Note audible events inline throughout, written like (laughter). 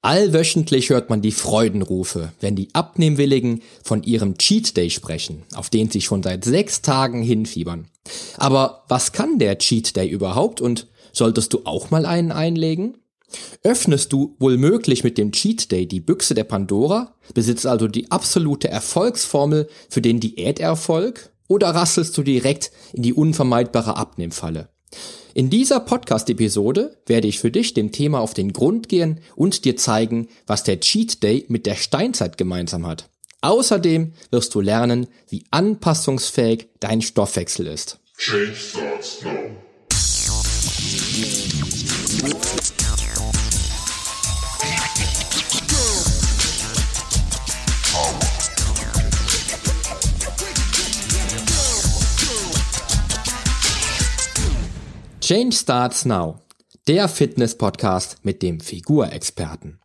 Allwöchentlich hört man die Freudenrufe, wenn die Abnehmwilligen von ihrem Cheat Day sprechen, auf den sie schon seit sechs Tagen hinfiebern. Aber was kann der Cheat Day überhaupt und solltest du auch mal einen einlegen? Öffnest du wohl möglich mit dem Cheat Day die Büchse der Pandora, besitzt also die absolute Erfolgsformel für den Diäterfolg oder rasselst du direkt in die unvermeidbare Abnehmfalle? In dieser Podcast-Episode werde ich für dich dem Thema auf den Grund gehen und dir zeigen, was der Cheat Day mit der Steinzeit gemeinsam hat. Außerdem wirst du lernen, wie anpassungsfähig dein Stoffwechsel ist. Change starts now. Change Starts Now, der Fitness-Podcast mit dem Figurexperten.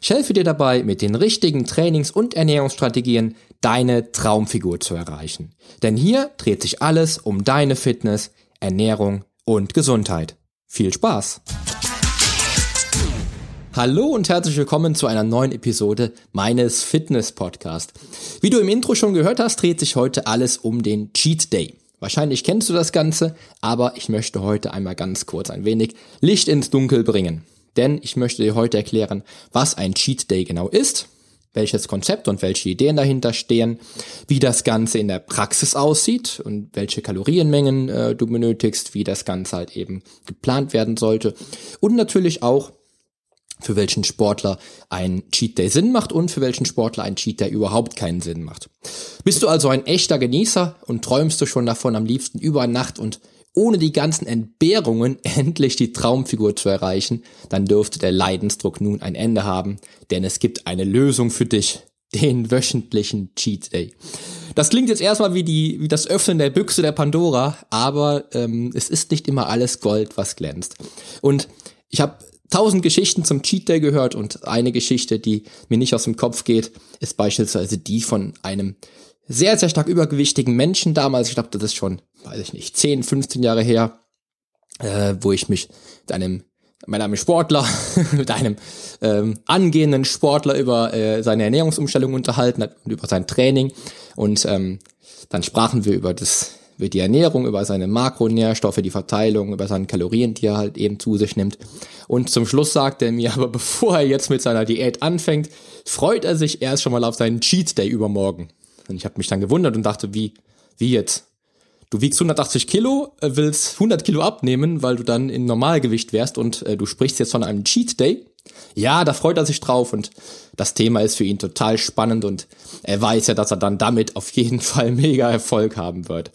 Ich helfe dir dabei, mit den richtigen Trainings- und Ernährungsstrategien deine Traumfigur zu erreichen. Denn hier dreht sich alles um deine Fitness, Ernährung und Gesundheit. Viel Spaß! Hallo und herzlich willkommen zu einer neuen Episode meines Fitness-Podcasts. Wie du im Intro schon gehört hast, dreht sich heute alles um den Cheat Day. Wahrscheinlich kennst du das Ganze, aber ich möchte heute einmal ganz kurz ein wenig Licht ins Dunkel bringen. Denn ich möchte dir heute erklären, was ein Cheat Day genau ist, welches Konzept und welche Ideen dahinter stehen, wie das Ganze in der Praxis aussieht und welche Kalorienmengen äh, du benötigst, wie das Ganze halt eben geplant werden sollte und natürlich auch, für welchen Sportler ein Cheat Day Sinn macht und für welchen Sportler ein Cheat Day überhaupt keinen Sinn macht. Bist du also ein echter Genießer und träumst du schon davon am liebsten über Nacht und ohne die ganzen Entbehrungen (laughs) endlich die Traumfigur zu erreichen, dann dürfte der Leidensdruck nun ein Ende haben, denn es gibt eine Lösung für dich, den wöchentlichen Cheat Day. Das klingt jetzt erstmal wie die wie das Öffnen der Büchse der Pandora, aber ähm, es ist nicht immer alles Gold, was glänzt. Und ich habe tausend Geschichten zum Cheat Day gehört und eine Geschichte, die mir nicht aus dem Kopf geht, ist beispielsweise die von einem sehr, sehr stark übergewichtigen Menschen damals. Ich glaube, das ist schon, weiß ich nicht, 10, 15 Jahre her, äh, wo ich mich mit einem mit einem Sportler, (laughs) mit einem ähm, angehenden Sportler über äh, seine Ernährungsumstellung unterhalten hat und über sein Training. Und ähm, dann sprachen wir über das über die Ernährung, über seine Makronährstoffe, die Verteilung, über seine Kalorien, die er halt eben zu sich nimmt. Und zum Schluss sagt er mir (laughs) aber, bevor er jetzt mit seiner Diät anfängt, freut er sich erst schon mal auf seinen Cheat Day übermorgen. Und ich habe mich dann gewundert und dachte, wie, wie jetzt? Du wiegst 180 Kilo, äh, willst 100 Kilo abnehmen, weil du dann in Normalgewicht wärst und äh, du sprichst jetzt von einem Cheat Day. Ja, da freut er sich drauf und das Thema ist für ihn total spannend und er weiß ja, dass er dann damit auf jeden (laughs) Fall mega Erfolg haben wird.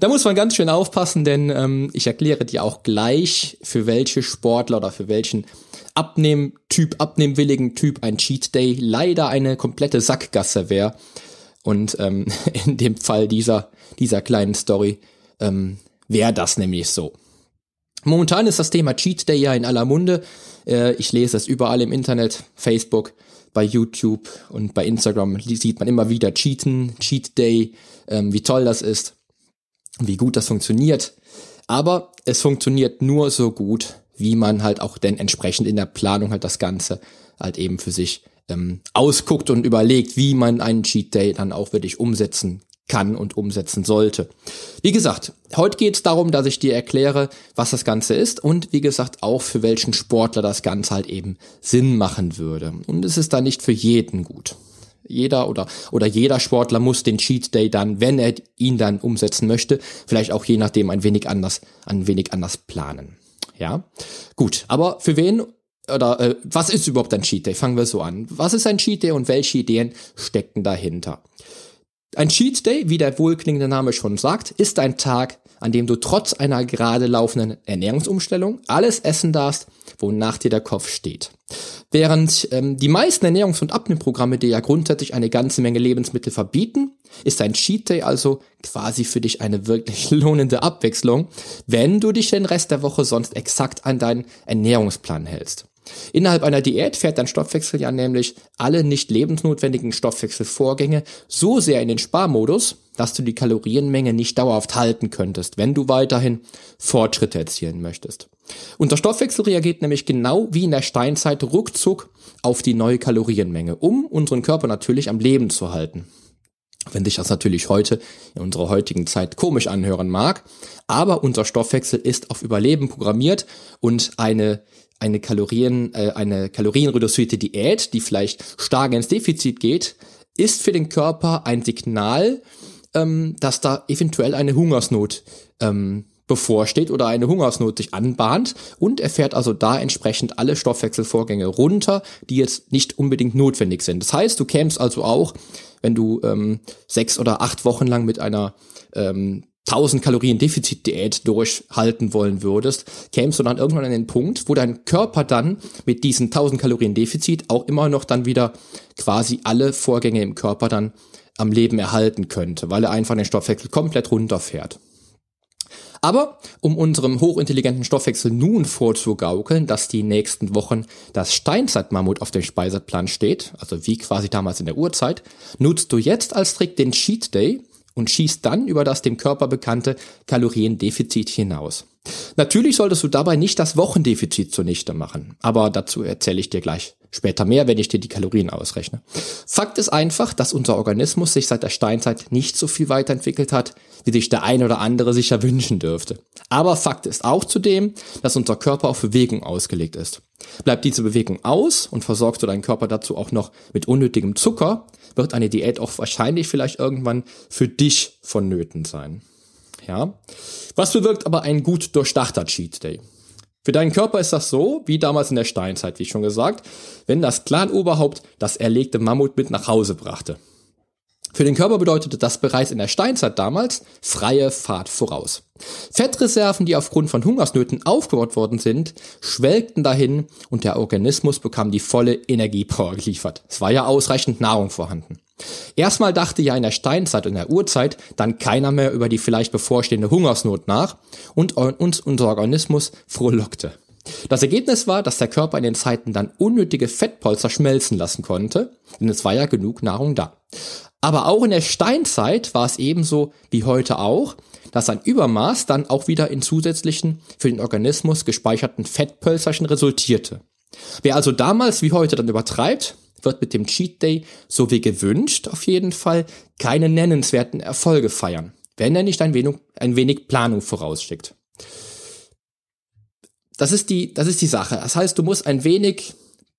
Da muss man ganz schön aufpassen, denn ähm, ich erkläre dir auch gleich, für welche Sportler oder für welchen Abnehmtyp, abnehmwilligen Typ ein Cheat Day leider eine komplette Sackgasse wäre. Und ähm, (laughs) in dem Fall dieser, dieser kleinen Story ähm, wäre das nämlich so. Momentan ist das Thema Cheat Day ja in aller Munde. Äh, ich lese es überall im Internet, Facebook, bei YouTube und bei Instagram sieht man immer wieder Cheaten, Cheat Day, ähm, wie toll das ist, wie gut das funktioniert. Aber es funktioniert nur so gut, wie man halt auch denn entsprechend in der Planung halt das Ganze halt eben für sich ähm, ausguckt und überlegt, wie man einen Cheat Day dann auch wirklich umsetzen kann und umsetzen sollte. Wie gesagt, heute geht es darum, dass ich dir erkläre, was das Ganze ist und wie gesagt auch für welchen Sportler das Ganze halt eben Sinn machen würde. Und es ist da nicht für jeden gut. Jeder oder, oder jeder Sportler muss den Cheat Day dann, wenn er ihn dann umsetzen möchte, vielleicht auch je nachdem ein wenig anders, ein wenig anders planen. Ja, gut. Aber für wen oder äh, was ist überhaupt ein Cheat Day? Fangen wir so an. Was ist ein Cheat Day und welche Ideen stecken dahinter? Ein Cheat Day, wie der wohlklingende Name schon sagt, ist ein Tag, an dem du trotz einer gerade laufenden Ernährungsumstellung alles essen darfst, wonach dir der Kopf steht. Während ähm, die meisten Ernährungs- und Abnehmprogramme dir ja grundsätzlich eine ganze Menge Lebensmittel verbieten, ist ein Cheat Day also quasi für dich eine wirklich (laughs) lohnende Abwechslung, wenn du dich den Rest der Woche sonst exakt an deinen Ernährungsplan hältst. Innerhalb einer Diät fährt dein Stoffwechsel ja nämlich alle nicht lebensnotwendigen Stoffwechselvorgänge so sehr in den Sparmodus, dass du die Kalorienmenge nicht dauerhaft halten könntest, wenn du weiterhin Fortschritte erzielen möchtest. Unser Stoffwechsel reagiert nämlich genau wie in der Steinzeit ruckzuck auf die neue Kalorienmenge, um unseren Körper natürlich am Leben zu halten. Wenn sich das natürlich heute in unserer heutigen Zeit komisch anhören mag, aber unser Stoffwechsel ist auf Überleben programmiert und eine eine Kalorien äh, eine kalorienreduzierte Diät, die vielleicht stark ins Defizit geht, ist für den Körper ein Signal, ähm, dass da eventuell eine Hungersnot ähm, bevorsteht oder eine Hungersnot sich anbahnt und er fährt also da entsprechend alle Stoffwechselvorgänge runter, die jetzt nicht unbedingt notwendig sind. Das heißt, du kämst also auch, wenn du ähm, sechs oder acht Wochen lang mit einer ähm, 1000 Kalorien Defizitdiät durchhalten wollen würdest, kämst du dann irgendwann an den Punkt, wo dein Körper dann mit diesen 1000 Kalorien Defizit auch immer noch dann wieder quasi alle Vorgänge im Körper dann am Leben erhalten könnte, weil er einfach den Stoffwechsel komplett runterfährt. Aber um unserem hochintelligenten Stoffwechsel nun vorzugaukeln, dass die nächsten Wochen das Steinzeitmammut auf dem Speisetplan steht, also wie quasi damals in der Urzeit, nutzt du jetzt als Trick den Cheat Day und schießt dann über das dem Körper bekannte Kaloriendefizit hinaus. Natürlich solltest du dabei nicht das Wochendefizit zunichte machen, aber dazu erzähle ich dir gleich später mehr, wenn ich dir die Kalorien ausrechne. Fakt ist einfach, dass unser Organismus sich seit der Steinzeit nicht so viel weiterentwickelt hat, wie sich der ein oder andere sicher wünschen dürfte. Aber Fakt ist auch zudem, dass unser Körper auf Bewegung ausgelegt ist. Bleibt diese Bewegung aus und versorgst du deinen Körper dazu auch noch mit unnötigem Zucker, wird eine Diät auch wahrscheinlich vielleicht irgendwann für dich vonnöten sein. Ja. Was bewirkt aber ein gut durchdachter Cheat Day? Für deinen Körper ist das so, wie damals in der Steinzeit, wie schon gesagt, wenn das Clanoberhaupt das erlegte Mammut mit nach Hause brachte. Für den Körper bedeutete das bereits in der Steinzeit damals freie Fahrt voraus. Fettreserven, die aufgrund von Hungersnöten aufgebaut worden sind, schwelgten dahin und der Organismus bekam die volle Energiepower geliefert. Es war ja ausreichend Nahrung vorhanden. Erstmal dachte ja in der Steinzeit und der Urzeit dann keiner mehr über die vielleicht bevorstehende Hungersnot nach und uns unser Organismus frohlockte. Das Ergebnis war, dass der Körper in den Zeiten dann unnötige Fettpolster schmelzen lassen konnte, denn es war ja genug Nahrung da. Aber auch in der Steinzeit war es ebenso wie heute auch, dass ein Übermaß dann auch wieder in zusätzlichen für den Organismus gespeicherten Fettpölzerchen resultierte. Wer also damals wie heute dann übertreibt, wird mit dem Cheat Day, so wie gewünscht, auf jeden Fall keine nennenswerten Erfolge feiern, wenn er nicht ein wenig, ein wenig Planung vorausschickt. Das ist die, das ist die Sache. Das heißt, du musst ein wenig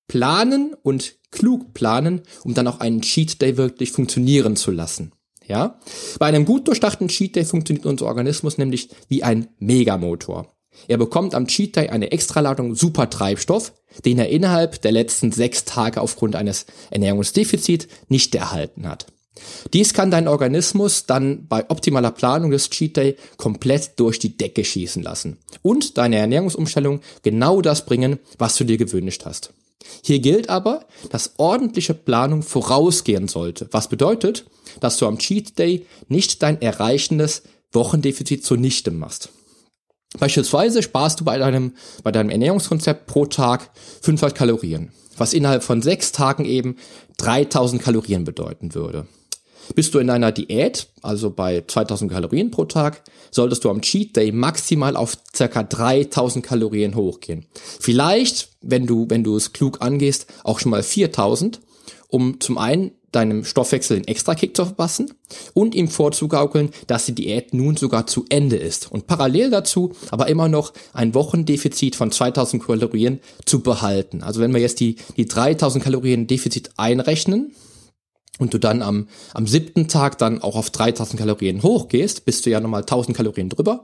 planen und klug planen, um dann auch einen Cheat Day wirklich funktionieren zu lassen. Ja? Bei einem gut durchdachten Cheat Day funktioniert unser Organismus nämlich wie ein Megamotor. Er bekommt am Cheat Day eine Extraladung Supertreibstoff, den er innerhalb der letzten sechs Tage aufgrund eines Ernährungsdefizits nicht erhalten hat. Dies kann dein Organismus dann bei optimaler Planung des Cheat Day komplett durch die Decke schießen lassen und deine Ernährungsumstellung genau das bringen, was du dir gewünscht hast. Hier gilt aber, dass ordentliche Planung vorausgehen sollte, was bedeutet, dass du am Cheat Day nicht dein erreichendes Wochendefizit zunichte machst. Beispielsweise sparst du bei deinem, bei deinem Ernährungskonzept pro Tag 500 Kalorien, was innerhalb von sechs Tagen eben 3000 Kalorien bedeuten würde. Bist du in einer Diät, also bei 2000 Kalorien pro Tag, solltest du am Cheat Day maximal auf circa 3000 Kalorien hochgehen. Vielleicht, wenn du, wenn du es klug angehst, auch schon mal 4000, um zum einen deinem Stoffwechsel den Extra-Kick zu verpassen und ihm vorzugaukeln, dass die Diät nun sogar zu Ende ist und parallel dazu aber immer noch ein Wochendefizit von 2000 Kalorien zu behalten. Also wenn wir jetzt die, die 3000 Kalorien Defizit einrechnen, und du dann am, am siebten Tag dann auch auf 3000 Kalorien hochgehst, bist du ja nochmal 1000 Kalorien drüber.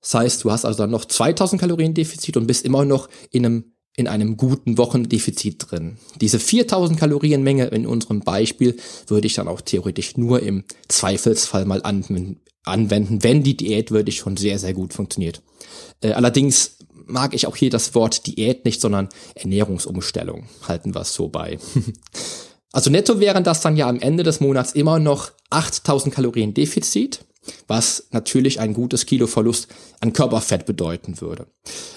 Das heißt, du hast also dann noch 2000 Kalorien Defizit und bist immer noch in einem in einem guten Wochendefizit drin. Diese 4000 Kalorien Menge in unserem Beispiel würde ich dann auch theoretisch nur im Zweifelsfall mal anwenden, wenn die Diät wirklich schon sehr, sehr gut funktioniert. Äh, allerdings mag ich auch hier das Wort Diät nicht, sondern Ernährungsumstellung. Halten wir es so bei. (laughs) also netto wären das dann ja am Ende des Monats immer noch 8000 Kalorien Defizit was natürlich ein gutes Kilo Verlust an Körperfett bedeuten würde.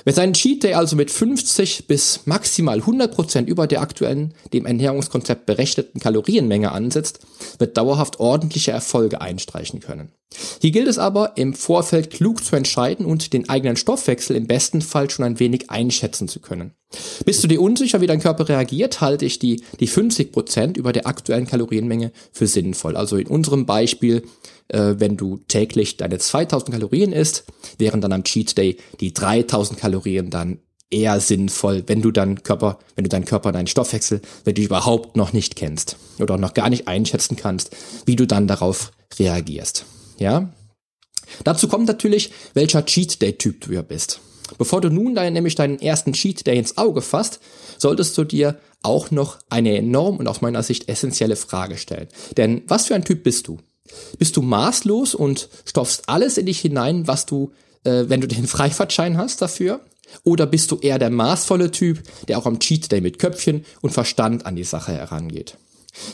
Wer seinen Cheat Day also mit 50 bis maximal 100 Prozent über der aktuellen, dem Ernährungskonzept berechneten Kalorienmenge ansetzt, wird dauerhaft ordentliche Erfolge einstreichen können. Hier gilt es aber, im Vorfeld klug zu entscheiden und den eigenen Stoffwechsel im besten Fall schon ein wenig einschätzen zu können. Bist du dir unsicher, wie dein Körper reagiert, halte ich die, die 50 Prozent über der aktuellen Kalorienmenge für sinnvoll. Also in unserem Beispiel, äh, wenn du täglich deine 2000 Kalorien isst, wären dann am Cheat Day die 3000 Kalorien dann eher sinnvoll, wenn du deinen Körper, wenn du deinen Körper, deinen Stoffwechsel, wenn du überhaupt noch nicht kennst oder noch gar nicht einschätzen kannst, wie du dann darauf reagierst. Ja? Dazu kommt natürlich, welcher Cheat Day Typ du ja bist. Bevor du nun dein, nämlich deinen ersten Cheat Day ins Auge fasst, solltest du dir auch noch eine enorm und aus meiner Sicht essentielle Frage stellen. Denn was für ein Typ bist du? Bist du maßlos und stopfst alles in dich hinein, was du, äh, wenn du den (laughs) Freifahrtschein hast dafür? Oder bist du eher der maßvolle Typ, der auch am Cheat Day mit Köpfchen und Verstand an die Sache herangeht?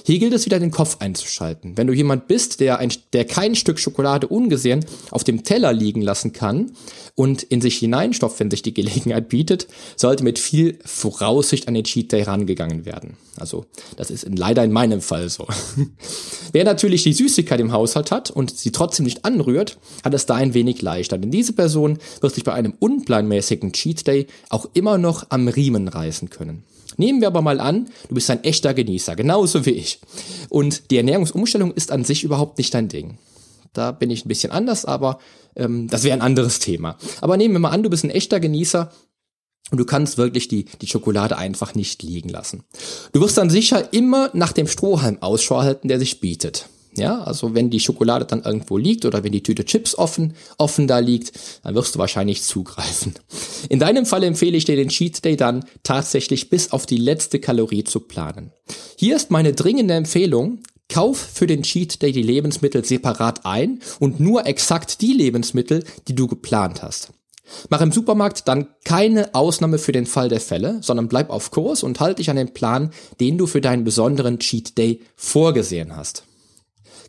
Hier gilt es wieder den Kopf einzuschalten. Wenn du jemand bist, der, ein, der kein Stück Schokolade ungesehen auf dem Teller liegen lassen kann und in sich hineinstopft, wenn sich die Gelegenheit bietet, sollte mit viel Voraussicht an den Cheat Day rangegangen werden. Also das ist in, leider in meinem Fall so. (laughs) Wer natürlich die Süßigkeit im Haushalt hat und sie trotzdem nicht anrührt, hat es da ein wenig leichter. Denn diese Person wird sich bei einem unplanmäßigen Cheat Day auch immer noch am Riemen reißen können. Nehmen wir aber mal an, du bist ein echter Genießer, genauso wie ich. Und die Ernährungsumstellung ist an sich überhaupt nicht dein Ding. Da bin ich ein bisschen anders, aber ähm, das wäre ein anderes Thema. Aber nehmen wir mal an, du bist ein echter Genießer und du kannst wirklich die, die Schokolade einfach nicht liegen lassen. Du wirst dann sicher immer nach dem Strohhalm Ausschau halten, der sich bietet. Ja, also wenn die Schokolade dann irgendwo liegt oder wenn die Tüte Chips offen, offen da liegt, dann wirst du wahrscheinlich zugreifen. In deinem Fall empfehle ich dir den Cheat Day dann tatsächlich bis auf die letzte Kalorie zu planen. Hier ist meine dringende Empfehlung, Kauf für den Cheat Day die Lebensmittel separat ein und nur exakt die Lebensmittel, die du geplant hast. Mach im Supermarkt dann keine Ausnahme für den Fall der Fälle, sondern bleib auf Kurs und halte dich an den Plan, den du für deinen besonderen Cheat Day vorgesehen hast.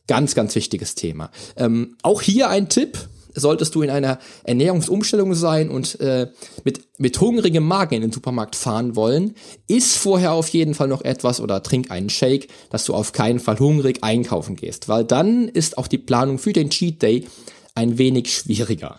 Ganz, ganz wichtiges Thema. Ähm, auch hier ein Tipp. Solltest du in einer Ernährungsumstellung sein und äh, mit, mit hungrigem Magen in den Supermarkt fahren wollen, iss vorher auf jeden Fall noch etwas oder trink einen Shake, dass du auf keinen Fall hungrig einkaufen gehst, weil dann ist auch die Planung für den Cheat Day ein wenig schwieriger.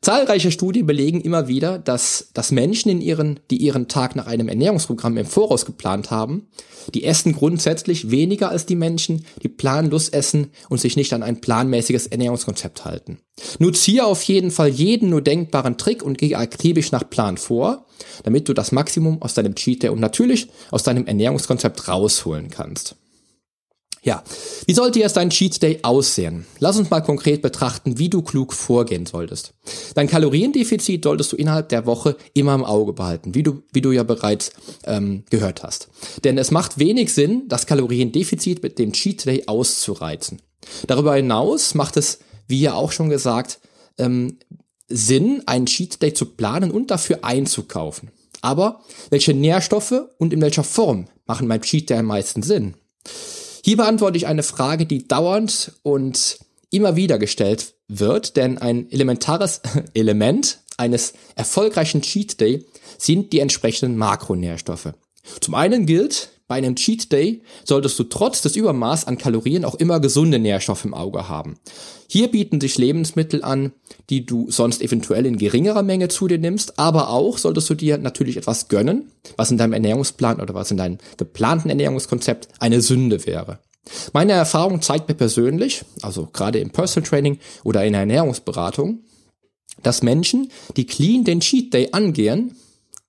Zahlreiche Studien belegen immer wieder, dass, dass Menschen, in ihren, die ihren Tag nach einem Ernährungsprogramm im Voraus geplant haben, die essen grundsätzlich weniger als die Menschen, die planlos essen und sich nicht an ein planmäßiges Ernährungskonzept halten. Nutz hier auf jeden Fall jeden nur denkbaren Trick und geh akribisch nach Plan vor, damit du das Maximum aus deinem Cheat Day und natürlich aus deinem Ernährungskonzept rausholen kannst. Ja, wie sollte jetzt dein Cheat Day aussehen? Lass uns mal konkret betrachten, wie du klug vorgehen solltest. Dein Kaloriendefizit solltest du innerhalb der Woche immer im Auge behalten, wie du, wie du ja bereits ähm, gehört hast. Denn es macht wenig Sinn, das Kaloriendefizit mit dem Cheat Day auszureizen. Darüber hinaus macht es, wie ja auch schon gesagt, ähm, Sinn, einen Cheat Day zu planen und dafür einzukaufen. Aber welche Nährstoffe und in welcher Form machen beim Cheat Day am meisten Sinn? Hier beantworte ich eine Frage, die dauernd und immer wieder gestellt wird, denn ein elementares (laughs) Element eines erfolgreichen Cheat Day sind die entsprechenden Makronährstoffe. Zum einen gilt, bei einem Cheat Day solltest du trotz des Übermaß an Kalorien auch immer gesunde Nährstoffe im Auge haben. Hier bieten sich Lebensmittel an, die du sonst eventuell in geringerer Menge zu dir nimmst, aber auch solltest du dir natürlich etwas gönnen, was in deinem Ernährungsplan oder was in deinem geplanten Ernährungskonzept eine Sünde wäre. Meine Erfahrung zeigt mir persönlich, also gerade im Personal Training oder in der Ernährungsberatung, dass Menschen, die clean den Cheat Day angehen,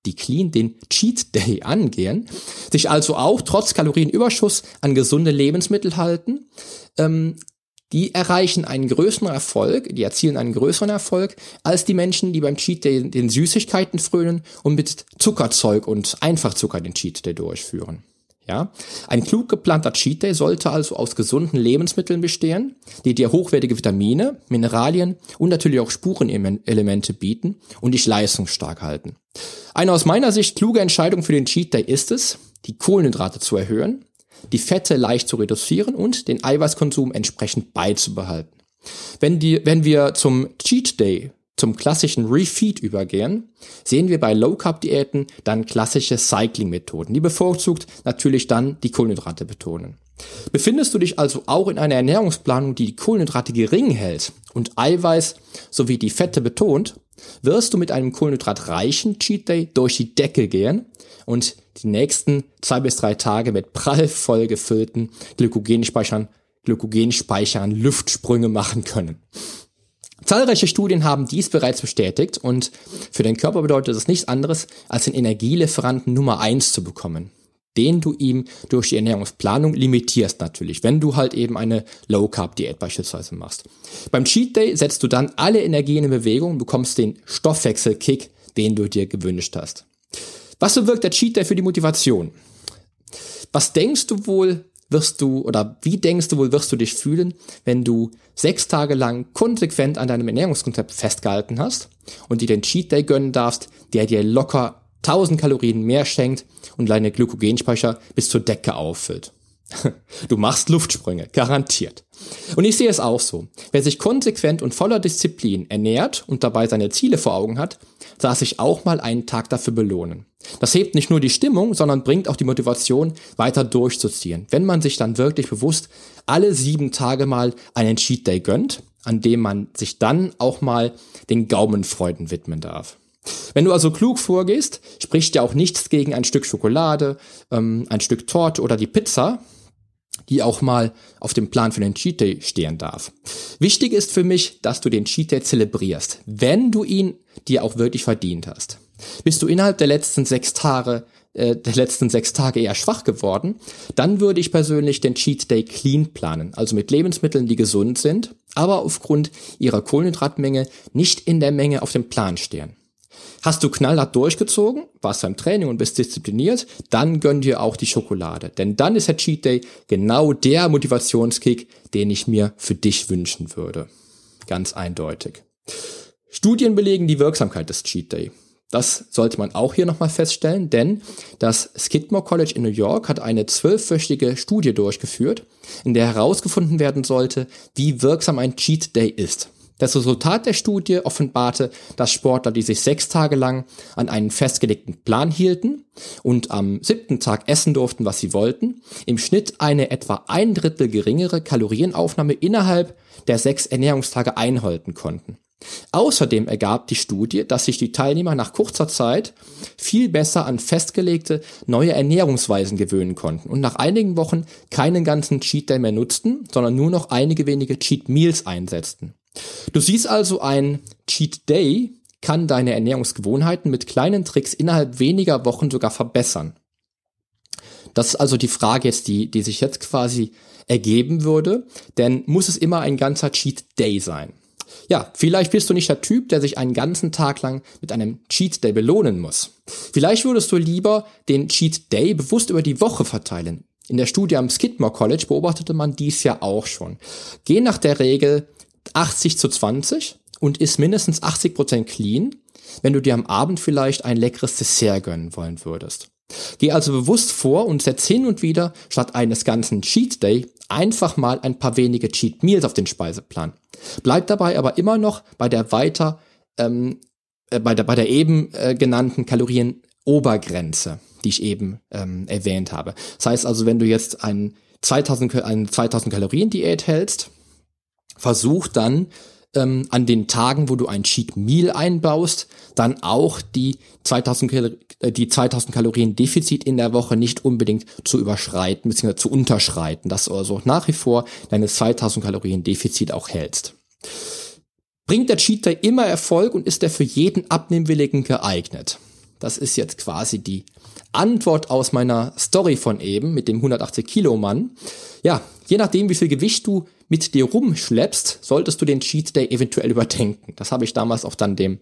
die clean den Cheat Day angehen, sich also auch trotz Kalorienüberschuss an gesunde Lebensmittel halten, ähm, die erreichen einen größeren Erfolg, die erzielen einen größeren Erfolg als die Menschen, die beim Cheat Day den Süßigkeiten frönen und mit Zuckerzeug und Einfachzucker den Cheat Day durchführen. Ja, ein klug geplanter Cheat Day sollte also aus gesunden Lebensmitteln bestehen, die dir hochwertige Vitamine, Mineralien und natürlich auch Spurenelemente bieten und dich leistungsstark halten. Eine aus meiner Sicht kluge Entscheidung für den Cheat Day ist es, die Kohlenhydrate zu erhöhen, die Fette leicht zu reduzieren und den Eiweißkonsum entsprechend beizubehalten. Wenn, die, wenn wir zum Cheat Day, zum klassischen Refeed übergehen, sehen wir bei Low Carb Diäten dann klassische Cycling Methoden, die bevorzugt natürlich dann die Kohlenhydrate betonen. Befindest du dich also auch in einer Ernährungsplanung, die die Kohlenhydrate gering hält und Eiweiß sowie die Fette betont, wirst du mit einem kohlenhydratreichen Cheat Day durch die Decke gehen und die nächsten zwei bis drei Tage mit prallvoll gefüllten Glykogenspeichern, Glykogenspeichern Luftsprünge machen können. Zahlreiche Studien haben dies bereits bestätigt und für den Körper bedeutet es nichts anderes, als den Energielieferanten Nummer eins zu bekommen den du ihm durch die Ernährungsplanung limitierst natürlich, wenn du halt eben eine Low Carb Diät beispielsweise machst. Beim Cheat Day setzt du dann alle Energien in Bewegung, bekommst den Stoffwechselkick, den du dir gewünscht hast. Was bewirkt der Cheat Day für die Motivation? Was denkst du wohl, wirst du oder wie denkst du wohl wirst du dich fühlen, wenn du sechs Tage lang konsequent an deinem Ernährungskonzept festgehalten hast und dir den Cheat Day gönnen darfst, der dir locker 1000 Kalorien mehr schenkt und deine Glykogenspeicher bis zur Decke auffüllt. (laughs) Du machst Luftsprünge, garantiert. Und ich sehe es auch so. Wer sich konsequent und voller Disziplin ernährt und dabei seine Ziele vor Augen hat, darf sich auch mal einen Tag dafür belohnen. Das hebt nicht nur die Stimmung, sondern bringt auch die Motivation, weiter durchzuziehen. Wenn man sich dann wirklich bewusst alle sieben Tage mal einen Cheat Day gönnt, an dem man sich dann auch mal den Gaumenfreuden widmen darf. Wenn du also klug vorgehst, spricht ja auch nichts gegen ein Stück Schokolade, ähm, ein Stück Torte oder die Pizza, die auch mal auf dem Plan für den Cheat Day stehen darf. Wichtig ist für mich, dass du den Cheat Day zelebrierst, wenn du ihn dir auch wirklich verdient hast. Bist du innerhalb der letzten sechs Tage äh, der letzten sechs Tage eher schwach geworden, dann würde ich persönlich den Cheat Day clean planen, also mit Lebensmitteln, die gesund sind, aber aufgrund ihrer Kohlenhydratmenge nicht in der Menge auf dem Plan stehen. Hast du knallhart durchgezogen, warst beim Training und bist diszipliniert, dann gönn dir auch die Schokolade. Denn dann ist der Cheat Day genau der Motivationskick, den ich mir für dich wünschen würde. Ganz eindeutig. Studien belegen die Wirksamkeit des Cheat Day. Das sollte man auch hier nochmal feststellen, denn das Skidmore College in New York hat eine zwölfwöchige Studie durchgeführt, in der herausgefunden werden sollte, wie wirksam ein Cheat Day ist. Das Resultat der Studie offenbarte, dass Sportler, die sich sechs Tage lang an einen festgelegten Plan hielten und am siebten Tag essen durften, was sie wollten, im Schnitt eine etwa ein Drittel geringere Kalorienaufnahme innerhalb der sechs Ernährungstage einhalten konnten. Außerdem ergab die Studie, dass sich die Teilnehmer nach kurzer Zeit viel besser an festgelegte neue Ernährungsweisen gewöhnen konnten und nach einigen Wochen keinen ganzen Cheat Day mehr nutzten, sondern nur noch einige wenige Cheat Meals einsetzten. Du siehst also, ein Cheat Day kann deine Ernährungsgewohnheiten mit kleinen Tricks innerhalb weniger Wochen sogar verbessern. Das ist also die Frage jetzt, die, die sich jetzt quasi ergeben würde, denn muss es immer ein ganzer Cheat Day sein? Ja, vielleicht bist du nicht der Typ, der sich einen ganzen Tag lang mit einem Cheat Day belohnen muss. Vielleicht würdest du lieber den Cheat Day bewusst über die Woche verteilen. In der Studie am Skidmore College beobachtete man dies ja auch schon. Geh nach der Regel 80 zu 20 und ist mindestens 80 Prozent clean, wenn du dir am Abend vielleicht ein leckeres Dessert gönnen wollen würdest. Geh also bewusst vor und setz hin und wieder statt eines ganzen Cheat Day einfach mal ein paar wenige Cheat Meals auf den Speiseplan. Bleib dabei aber immer noch bei der weiter ähm, äh, bei der bei der eben äh, genannten Kalorienobergrenze, die ich eben ähm, erwähnt habe. Das heißt also, wenn du jetzt ein 2000 eine 2000 Kalorien Diät hältst, versuch dann ähm, an den Tagen, wo du ein Cheat Meal einbaust, dann auch die 2000, Kal äh, die 2000 Kalorien Defizit in der Woche nicht unbedingt zu überschreiten bzw. zu unterschreiten, dass du also nach wie vor deine 2000 Kalorien Defizit auch hältst. Bringt der Cheat Day immer Erfolg und ist er für jeden Abnehmwilligen geeignet? Das ist jetzt quasi die Antwort aus meiner Story von eben mit dem 180 Kilo Mann. Ja, je nachdem, wie viel Gewicht du mit dir rumschleppst, solltest du den Cheat Day eventuell überdenken. Das habe ich damals auch dann dem,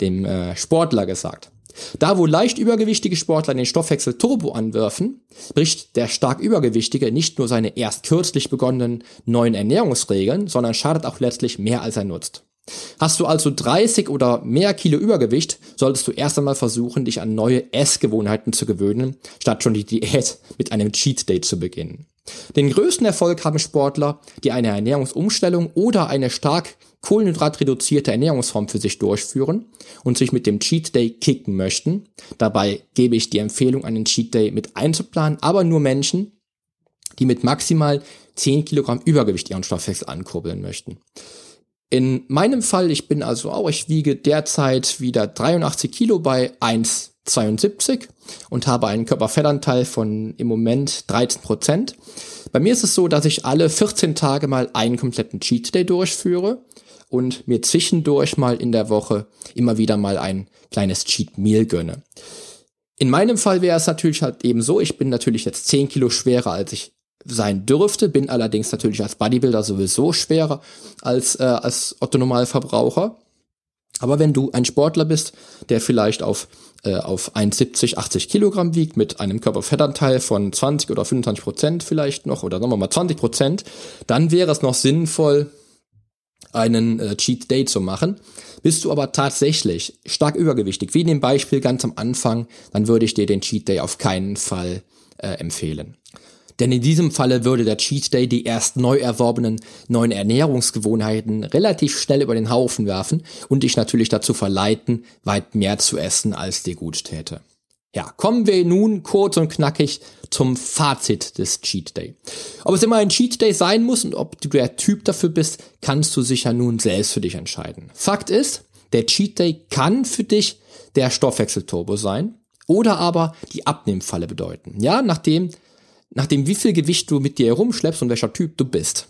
dem äh, Sportler gesagt. Da, wo leicht übergewichtige Sportler den Stoffwechsel Turbo anwerfen, bricht der stark Übergewichtige nicht nur seine erst kürzlich begonnenen neuen Ernährungsregeln, sondern schadet auch letztlich mehr als er nutzt. Hast du also 30 oder mehr Kilo Übergewicht, solltest du erst einmal versuchen, dich an neue Essgewohnheiten zu gewöhnen, statt schon die Diät mit einem Cheat Day zu beginnen. Den größten Erfolg haben Sportler, die eine Ernährungsumstellung oder eine stark kohlenhydratreduzierte Ernährungsform für sich durchführen und sich mit dem Cheat Day kicken möchten. Dabei gebe ich die Empfehlung, einen Cheat Day mit einzuplanen, aber nur Menschen, die mit maximal 10 Kilogramm Übergewicht ihren Stoffwechsel ankurbeln möchten. In meinem Fall, ich bin also auch, ich wiege derzeit wieder 83 Kilo bei 1,72 und habe einen Körperfettanteil von im Moment 13 Prozent. Bei mir ist es so, dass ich alle 14 Tage mal einen kompletten Cheat Day durchführe und mir zwischendurch mal in der Woche immer wieder mal ein kleines Cheat Meal gönne. In meinem Fall wäre es natürlich halt eben so, ich bin natürlich jetzt 10 Kilo schwerer, als ich sein dürfte, bin allerdings natürlich als Bodybuilder sowieso schwerer als, äh, als Otto Normalverbraucher. Aber wenn du ein Sportler bist, der vielleicht auf, äh, auf 1,70, 80 Kilogramm wiegt, mit einem Körperfettanteil von 20 oder 25 Prozent vielleicht noch, oder sagen wir mal 20 Prozent, dann wäre es noch sinnvoll, einen äh, Cheat Day zu machen. Bist du aber tatsächlich stark übergewichtig, wie in dem Beispiel ganz am Anfang, dann würde ich dir den Cheat Day auf keinen Fall äh, empfehlen. Denn in diesem Falle würde der Cheat Day die erst neu erworbenen neuen Ernährungsgewohnheiten relativ schnell über den Haufen werfen und dich natürlich dazu verleiten, weit mehr zu essen, als dir gut täte. Ja, kommen wir nun kurz und knackig zum Fazit des Cheat Day. Ob es immer ein Cheat Day sein muss und ob du der Typ dafür bist, kannst du sicher nun selbst für dich entscheiden. Fakt ist, der Cheat Day kann für dich der Stoffwechselturbo sein oder aber die Abnehmfalle bedeuten. Ja, nachdem nachdem wie viel Gewicht du mit dir herumschleppst und welcher Typ du bist.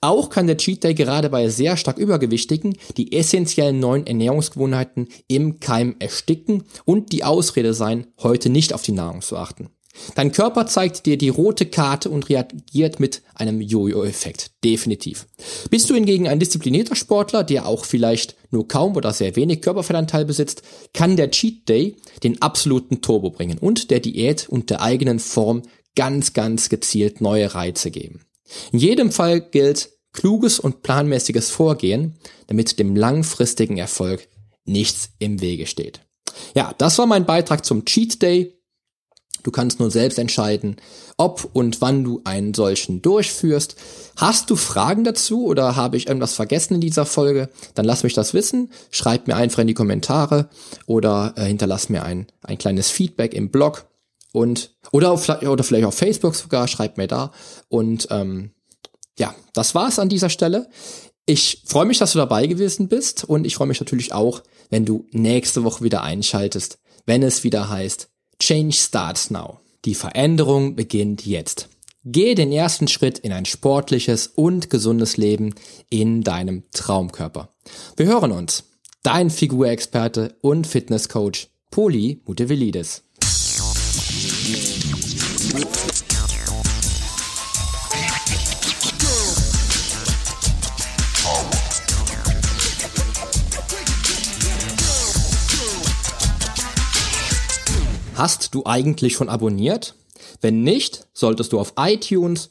Auch kann der Cheat Day gerade bei sehr stark Übergewichtigen die essentiellen neuen Ernährungsgewohnheiten im Keim ersticken und die Ausrede sein, heute nicht auf die Nahrung zu achten. Dein Körper zeigt dir die rote Karte und reagiert mit einem Jojo-Effekt. Definitiv. Bist du hingegen ein disziplinierter Sportler, der auch vielleicht nur kaum oder sehr wenig Körperfettanteil besitzt, kann der Cheat Day den absoluten Turbo bringen und der Diät und der eigenen Form ganz, ganz gezielt neue Reize geben. In jedem Fall gilt kluges und planmäßiges Vorgehen, damit dem langfristigen Erfolg nichts im Wege steht. Ja, das war mein Beitrag zum Cheat Day. Du kannst nur selbst entscheiden, ob und wann du einen solchen durchführst. Hast du Fragen dazu oder habe ich irgendwas vergessen in dieser Folge? Dann lass mich das wissen. Schreib mir einfach in die Kommentare oder äh, hinterlass mir ein, ein kleines Feedback im Blog. Und oder, oder vielleicht auf Facebook sogar, schreibt mir da. Und ähm, ja, das war's an dieser Stelle. Ich freue mich, dass du dabei gewesen bist und ich freue mich natürlich auch, wenn du nächste Woche wieder einschaltest, wenn es wieder heißt Change starts now. Die Veränderung beginnt jetzt. Gehe den ersten Schritt in ein sportliches und gesundes Leben in deinem Traumkörper. Wir hören uns. Dein Figurexperte und Fitnesscoach Poli Mutevelidis. Hast du eigentlich schon abonniert? Wenn nicht, solltest du auf iTunes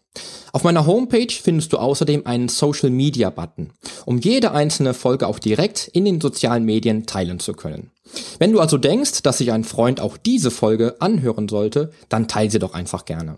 Auf meiner Homepage findest du außerdem einen Social Media Button, um jede einzelne Folge auch direkt in den sozialen Medien teilen zu können. Wenn du also denkst, dass sich ein Freund auch diese Folge anhören sollte, dann teile sie doch einfach gerne.